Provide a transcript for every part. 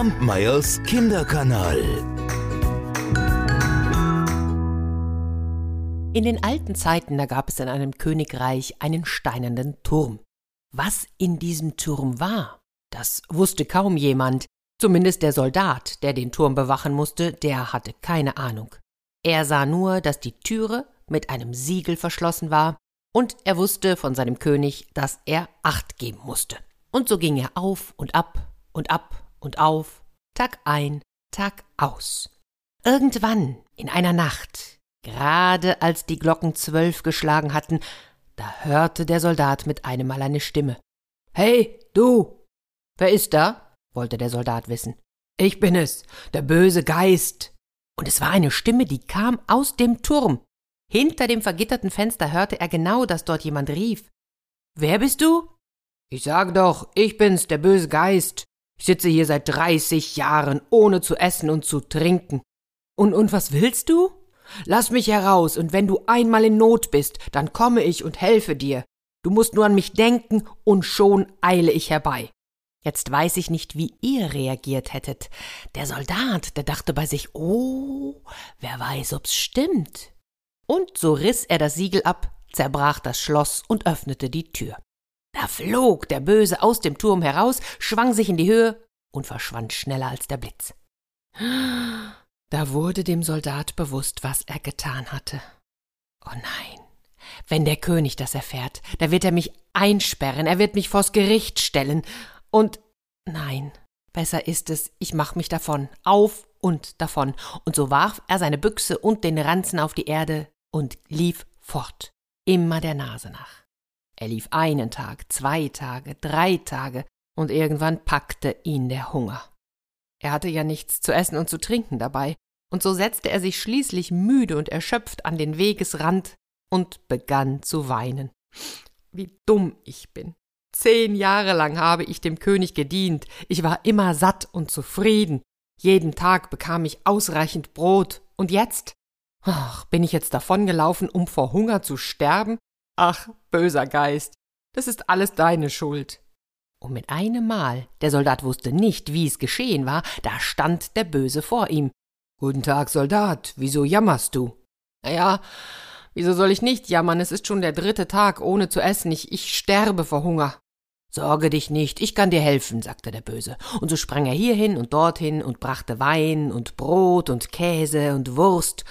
Kampmeyers Kinderkanal. In den alten Zeiten, da gab es in einem Königreich einen steinernen Turm. Was in diesem Turm war, das wusste kaum jemand, zumindest der Soldat, der den Turm bewachen musste, der hatte keine Ahnung. Er sah nur, dass die Türe mit einem Siegel verschlossen war, und er wusste von seinem König, dass er Acht geben musste. Und so ging er auf und ab und ab und auf, Tag ein, Tag aus. Irgendwann in einer Nacht, gerade als die Glocken zwölf geschlagen hatten, da hörte der Soldat mit einem Mal eine Stimme. Hey, du! Wer ist da? wollte der Soldat wissen. Ich bin es, der böse Geist. Und es war eine Stimme, die kam aus dem Turm. Hinter dem vergitterten Fenster hörte er genau, dass dort jemand rief. Wer bist du? Ich sag doch, ich bin's, der böse Geist. Ich sitze hier seit dreißig Jahren, ohne zu essen und zu trinken. Und, und was willst du? Lass mich heraus, und wenn du einmal in Not bist, dann komme ich und helfe dir. Du musst nur an mich denken, und schon eile ich herbei. Jetzt weiß ich nicht, wie ihr reagiert hättet. Der Soldat, der dachte bei sich, oh, wer weiß, ob's stimmt. Und so riss er das Siegel ab, zerbrach das Schloss und öffnete die Tür. Da flog der Böse aus dem Turm heraus, schwang sich in die Höhe und verschwand schneller als der Blitz. Da wurde dem Soldat bewusst, was er getan hatte. Oh nein, wenn der König das erfährt, da wird er mich einsperren, er wird mich vors Gericht stellen, und nein, besser ist es, ich mach mich davon, auf und davon, und so warf er seine Büchse und den Ranzen auf die Erde und lief fort, immer der Nase nach. Er lief einen Tag, zwei Tage, drei Tage, und irgendwann packte ihn der Hunger. Er hatte ja nichts zu essen und zu trinken dabei, und so setzte er sich schließlich müde und erschöpft an den Wegesrand und begann zu weinen. Wie dumm ich bin. Zehn Jahre lang habe ich dem König gedient, ich war immer satt und zufrieden, jeden Tag bekam ich ausreichend Brot, und jetzt? Ach, bin ich jetzt davongelaufen, um vor Hunger zu sterben? Ach, böser Geist, das ist alles deine Schuld. Und mit einem Mal, der Soldat wusste nicht, wie es geschehen war, da stand der Böse vor ihm. Guten Tag, Soldat, wieso jammerst du? Na ja, wieso soll ich nicht jammern? Es ist schon der dritte Tag ohne zu essen. Ich, ich sterbe vor Hunger. Sorge dich nicht, ich kann dir helfen, sagte der Böse. Und so sprang er hierhin und dorthin und brachte Wein und Brot und Käse und Wurst.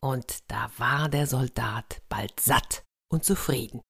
Und da war der Soldat bald satt und zufrieden.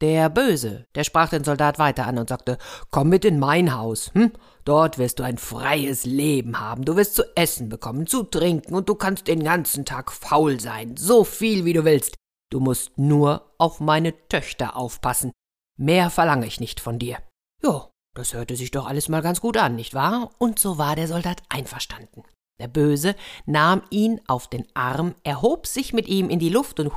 Der Böse, der sprach den Soldat weiter an und sagte, komm mit in mein Haus, hm? Dort wirst du ein freies Leben haben, du wirst zu essen bekommen, zu trinken, und du kannst den ganzen Tag faul sein, so viel wie du willst. Du musst nur auf meine Töchter aufpassen. Mehr verlange ich nicht von dir. Jo, das hörte sich doch alles mal ganz gut an, nicht wahr? Und so war der Soldat einverstanden. Der Böse nahm ihn auf den Arm, erhob sich mit ihm in die Luft und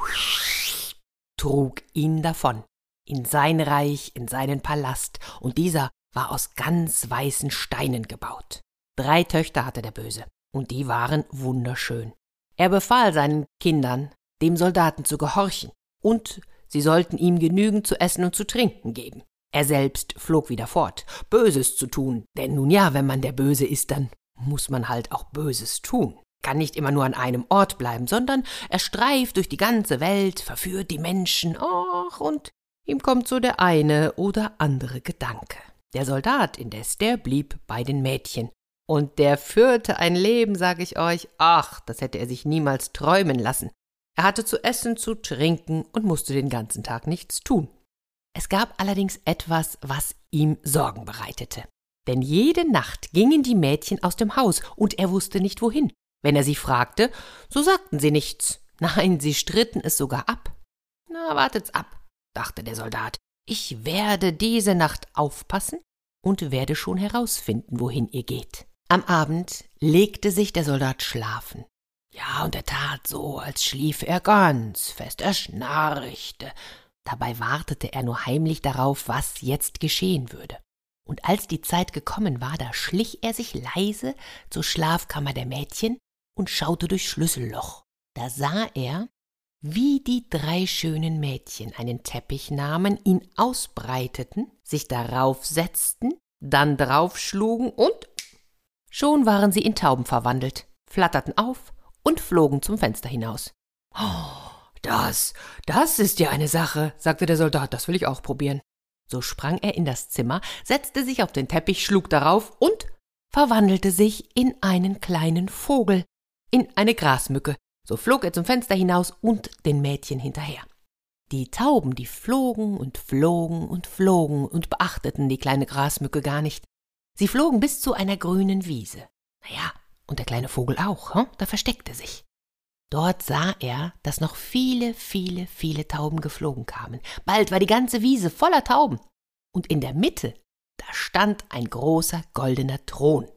trug ihn davon in sein Reich, in seinen Palast, und dieser war aus ganz weißen Steinen gebaut. Drei Töchter hatte der Böse, und die waren wunderschön. Er befahl seinen Kindern, dem Soldaten zu gehorchen, und sie sollten ihm genügend zu essen und zu trinken geben. Er selbst flog wieder fort, Böses zu tun, denn nun ja, wenn man der Böse ist, dann muss man halt auch Böses tun. Kann nicht immer nur an einem Ort bleiben, sondern er streift durch die ganze Welt, verführt die Menschen, ach, und Ihm kommt so der eine oder andere Gedanke. Der Soldat indes, der blieb bei den Mädchen. Und der führte ein Leben, sag ich euch, ach, das hätte er sich niemals träumen lassen. Er hatte zu essen, zu trinken und musste den ganzen Tag nichts tun. Es gab allerdings etwas, was ihm Sorgen bereitete. Denn jede Nacht gingen die Mädchen aus dem Haus und er wusste nicht wohin. Wenn er sie fragte, so sagten sie nichts. Nein, sie stritten es sogar ab. Na, wartet's ab dachte der Soldat, ich werde diese Nacht aufpassen und werde schon herausfinden, wohin ihr geht. Am Abend legte sich der Soldat schlafen. Ja, und er tat so, als schliefe er ganz fest, er schnarchte. Dabei wartete er nur heimlich darauf, was jetzt geschehen würde. Und als die Zeit gekommen war, da schlich er sich leise zur Schlafkammer der Mädchen und schaute durch Schlüsselloch. Da sah er, wie die drei schönen Mädchen einen Teppich nahmen, ihn ausbreiteten, sich darauf setzten, dann draufschlugen und Schon waren sie in Tauben verwandelt, flatterten auf und flogen zum Fenster hinaus. Oh, das, das ist ja eine Sache, sagte der Soldat, das will ich auch probieren. So sprang er in das Zimmer, setzte sich auf den Teppich, schlug darauf und verwandelte sich in einen kleinen Vogel, in eine Grasmücke. So flog er zum Fenster hinaus und den Mädchen hinterher. Die Tauben, die flogen und flogen und flogen und beachteten die kleine Grasmücke gar nicht. Sie flogen bis zu einer grünen Wiese. Na ja, und der kleine Vogel auch, hm? da versteckte sich. Dort sah er, dass noch viele, viele, viele Tauben geflogen kamen. Bald war die ganze Wiese voller Tauben. Und in der Mitte, da stand ein großer goldener Thron.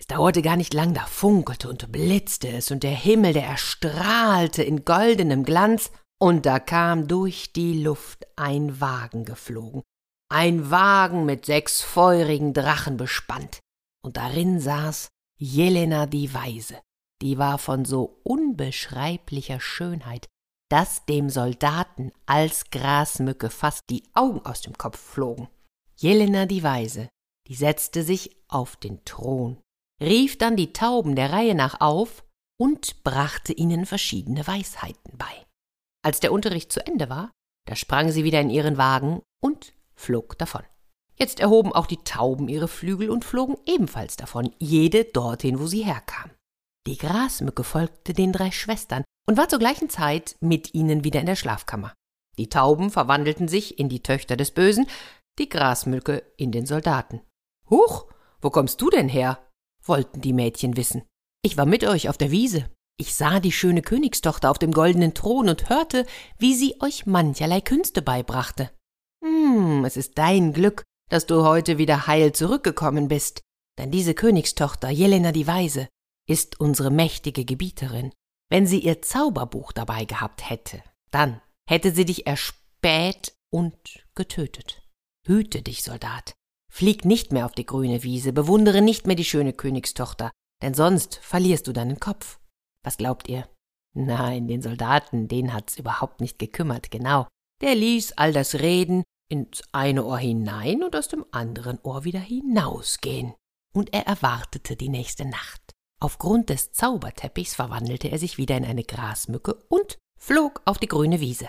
Es dauerte gar nicht lang, da funkelte und blitzte es, und der Himmel, der erstrahlte in goldenem Glanz, und da kam durch die Luft ein Wagen geflogen, ein Wagen mit sechs feurigen Drachen bespannt, und darin saß Jelena die Weise, die war von so unbeschreiblicher Schönheit, dass dem Soldaten als Grasmücke fast die Augen aus dem Kopf flogen. Jelena die Weise, die setzte sich auf den Thron, rief dann die Tauben der Reihe nach auf und brachte ihnen verschiedene Weisheiten bei. Als der Unterricht zu Ende war, da sprang sie wieder in ihren Wagen und flog davon. Jetzt erhoben auch die Tauben ihre Flügel und flogen ebenfalls davon, jede dorthin, wo sie herkam. Die Grasmücke folgte den drei Schwestern und war zur gleichen Zeit mit ihnen wieder in der Schlafkammer. Die Tauben verwandelten sich in die Töchter des Bösen, die Grasmücke in den Soldaten. Huch, wo kommst du denn her? Wollten die Mädchen wissen. Ich war mit euch auf der Wiese. Ich sah die schöne Königstochter auf dem goldenen Thron und hörte, wie sie euch mancherlei Künste beibrachte. Hm, es ist dein Glück, dass du heute wieder heil zurückgekommen bist, denn diese Königstochter, Jelena die Weise, ist unsere mächtige Gebieterin. Wenn sie ihr Zauberbuch dabei gehabt hätte, dann hätte sie dich erspäht und getötet. Hüte dich, Soldat. Flieg nicht mehr auf die grüne Wiese, bewundere nicht mehr die schöne Königstochter, denn sonst verlierst du deinen Kopf. Was glaubt ihr? Nein, den Soldaten, den hat's überhaupt nicht gekümmert, genau. Der ließ all das Reden ins eine Ohr hinein und aus dem anderen Ohr wieder hinausgehen. Und er erwartete die nächste Nacht. Aufgrund des Zauberteppichs verwandelte er sich wieder in eine Grasmücke und flog auf die grüne Wiese.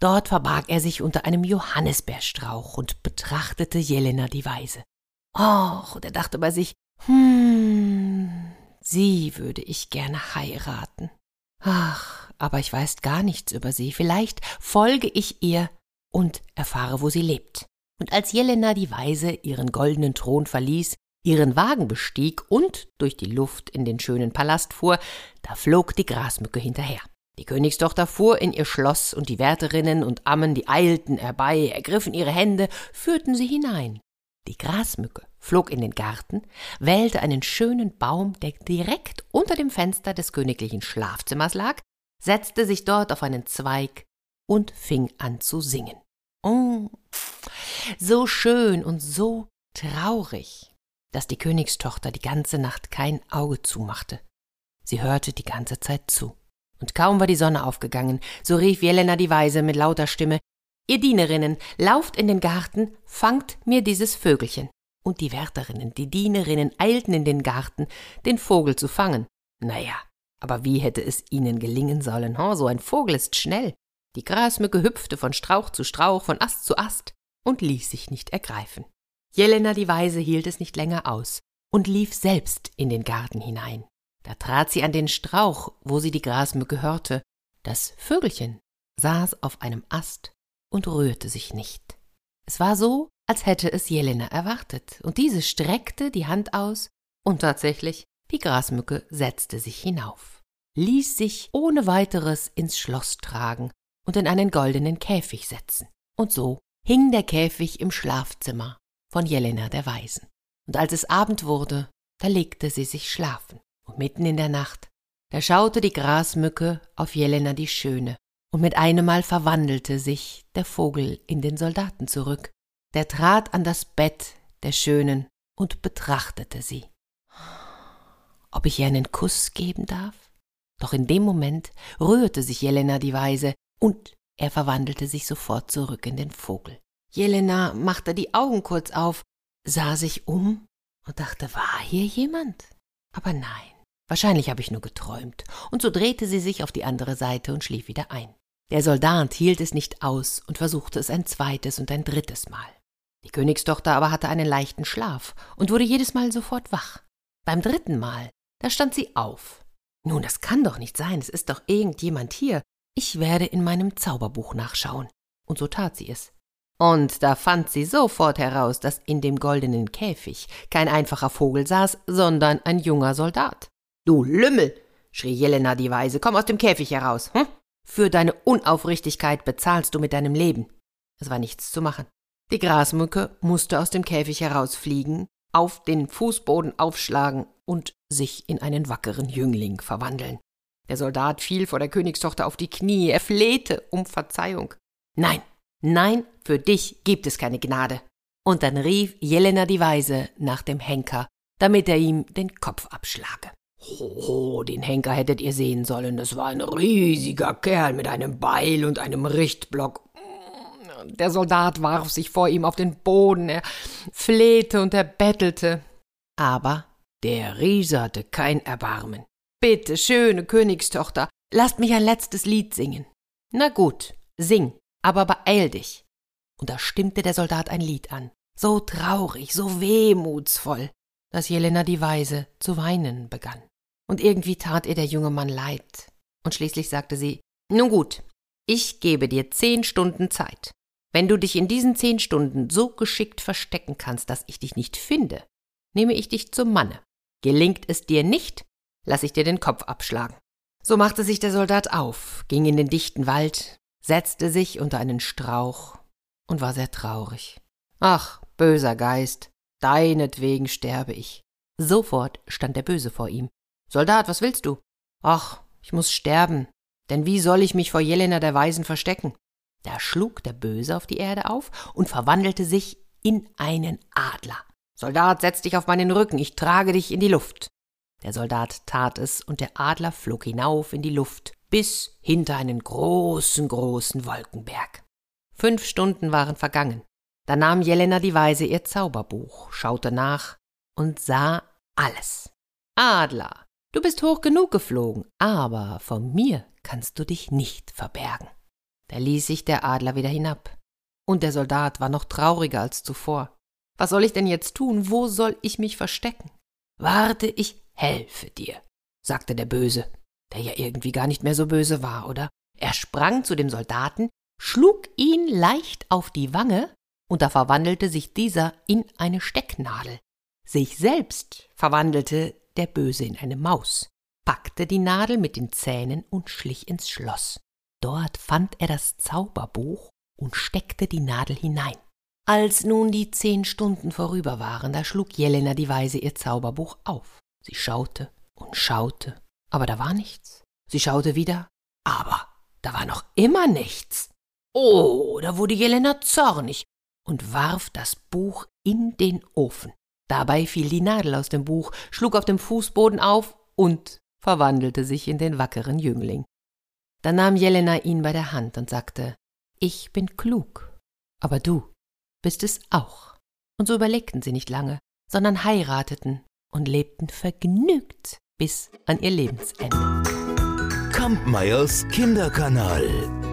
Dort verbarg er sich unter einem Johannisbeerstrauch und betrachtete Jelena die Weise. Och, und er dachte bei sich, hm, sie würde ich gerne heiraten. Ach, aber ich weiß gar nichts über sie. Vielleicht folge ich ihr und erfahre, wo sie lebt. Und als Jelena die Weise ihren goldenen Thron verließ, ihren Wagen bestieg und durch die Luft in den schönen Palast fuhr, da flog die Grasmücke hinterher. Die Königstochter fuhr in ihr Schloss, und die Wärterinnen und Ammen, die eilten herbei, ergriffen ihre Hände, führten sie hinein. Die Grasmücke flog in den Garten, wählte einen schönen Baum, der direkt unter dem Fenster des königlichen Schlafzimmers lag, setzte sich dort auf einen Zweig und fing an zu singen. Oh, so schön und so traurig dass die Königstochter die ganze Nacht kein Auge zumachte. Sie hörte die ganze Zeit zu. Und kaum war die Sonne aufgegangen, so rief Jelena die Weise mit lauter Stimme Ihr Dienerinnen, lauft in den Garten, fangt mir dieses Vögelchen. Und die Wärterinnen, die Dienerinnen eilten in den Garten, den Vogel zu fangen. Na ja, aber wie hätte es ihnen gelingen sollen? Oh, so ein Vogel ist schnell. Die Grasmücke hüpfte von Strauch zu Strauch, von Ast zu Ast und ließ sich nicht ergreifen. Jelena die Weise hielt es nicht länger aus und lief selbst in den Garten hinein. Da trat sie an den Strauch, wo sie die Grasmücke hörte. Das Vögelchen saß auf einem Ast und rührte sich nicht. Es war so, als hätte es Jelena erwartet, und diese streckte die Hand aus, und tatsächlich, die Grasmücke setzte sich hinauf, ließ sich ohne weiteres ins Schloss tragen und in einen goldenen Käfig setzen. Und so hing der Käfig im Schlafzimmer von Jelena der Weisen. Und als es Abend wurde, da legte sie sich schlafen. Und mitten in der Nacht, da schaute die Grasmücke auf Jelena die Schöne, und mit einemmal verwandelte sich der Vogel in den Soldaten zurück. Der trat an das Bett der Schönen und betrachtete sie. Ob ich ihr einen Kuss geben darf? Doch in dem Moment rührte sich Jelena die Weise, und er verwandelte sich sofort zurück in den Vogel. Jelena machte die Augen kurz auf, sah sich um und dachte, war hier jemand? Aber nein, wahrscheinlich habe ich nur geträumt. Und so drehte sie sich auf die andere Seite und schlief wieder ein. Der Soldat hielt es nicht aus und versuchte es ein zweites und ein drittes Mal. Die Königstochter aber hatte einen leichten Schlaf und wurde jedes Mal sofort wach. Beim dritten Mal, da stand sie auf. Nun, das kann doch nicht sein, es ist doch irgendjemand hier. Ich werde in meinem Zauberbuch nachschauen. Und so tat sie es. Und da fand sie sofort heraus, dass in dem goldenen Käfig kein einfacher Vogel saß, sondern ein junger Soldat. Du Lümmel, schrie Jelena die Weise, komm aus dem Käfig heraus. Hm? Für deine Unaufrichtigkeit bezahlst du mit deinem Leben. Es war nichts zu machen. Die Grasmücke musste aus dem Käfig herausfliegen, auf den Fußboden aufschlagen und sich in einen wackeren Jüngling verwandeln. Der Soldat fiel vor der Königstochter auf die Knie, er flehte um Verzeihung. Nein, nein, für dich gibt es keine Gnade. Und dann rief Jelena die Weise nach dem Henker, damit er ihm den Kopf abschlage. Ho, den Henker hättet ihr sehen sollen, das war ein riesiger Kerl mit einem Beil und einem Richtblock der Soldat warf sich vor ihm auf den Boden, er flehte und er bettelte. Aber der Riese hatte kein Erbarmen. Bitte, schöne Königstochter, lasst mich ein letztes Lied singen. Na gut, sing, aber beeil dich. Und da stimmte der Soldat ein Lied an, so traurig, so wehmutsvoll, dass Jelena die Weise zu weinen begann. Und irgendwie tat ihr der junge Mann leid. Und schließlich sagte sie, nun gut, ich gebe dir zehn Stunden Zeit. Wenn du dich in diesen zehn Stunden so geschickt verstecken kannst, dass ich dich nicht finde, nehme ich dich zum Manne. Gelingt es dir nicht, lass ich dir den Kopf abschlagen. So machte sich der Soldat auf, ging in den dichten Wald, setzte sich unter einen Strauch und war sehr traurig. Ach, böser Geist, deinetwegen sterbe ich. Sofort stand der Böse vor ihm. Soldat, was willst du? Ach, ich muss sterben, denn wie soll ich mich vor Jelena der Weisen verstecken? Da schlug der Böse auf die Erde auf und verwandelte sich in einen Adler. Soldat, setz dich auf meinen Rücken, ich trage dich in die Luft. Der Soldat tat es, und der Adler flog hinauf in die Luft, bis hinter einen großen, großen Wolkenberg. Fünf Stunden waren vergangen. Da nahm Jelena die Weise ihr Zauberbuch, schaute nach und sah alles. Adler, du bist hoch genug geflogen, aber vor mir kannst du dich nicht verbergen. Da ließ sich der Adler wieder hinab. Und der Soldat war noch trauriger als zuvor. Was soll ich denn jetzt tun? Wo soll ich mich verstecken? Warte, ich helfe dir, sagte der Böse, der ja irgendwie gar nicht mehr so böse war, oder? Er sprang zu dem Soldaten, schlug ihn leicht auf die Wange, und da verwandelte sich dieser in eine Stecknadel. Sich selbst verwandelte der Böse in eine Maus, packte die Nadel mit den Zähnen und schlich ins Schloss. Dort fand er das Zauberbuch und steckte die Nadel hinein. Als nun die zehn Stunden vorüber waren, da schlug Jelena die Weise ihr Zauberbuch auf. Sie schaute und schaute, aber da war nichts. Sie schaute wieder, aber da war noch immer nichts. Oh, da wurde Jelena zornig und warf das Buch in den Ofen. Dabei fiel die Nadel aus dem Buch, schlug auf dem Fußboden auf und verwandelte sich in den wackeren Jüngling. Da nahm Jelena ihn bei der Hand und sagte, ich bin klug, aber du bist es auch. Und so überlegten sie nicht lange, sondern heirateten und lebten vergnügt bis an ihr Lebensende. Kampmeyers Kinderkanal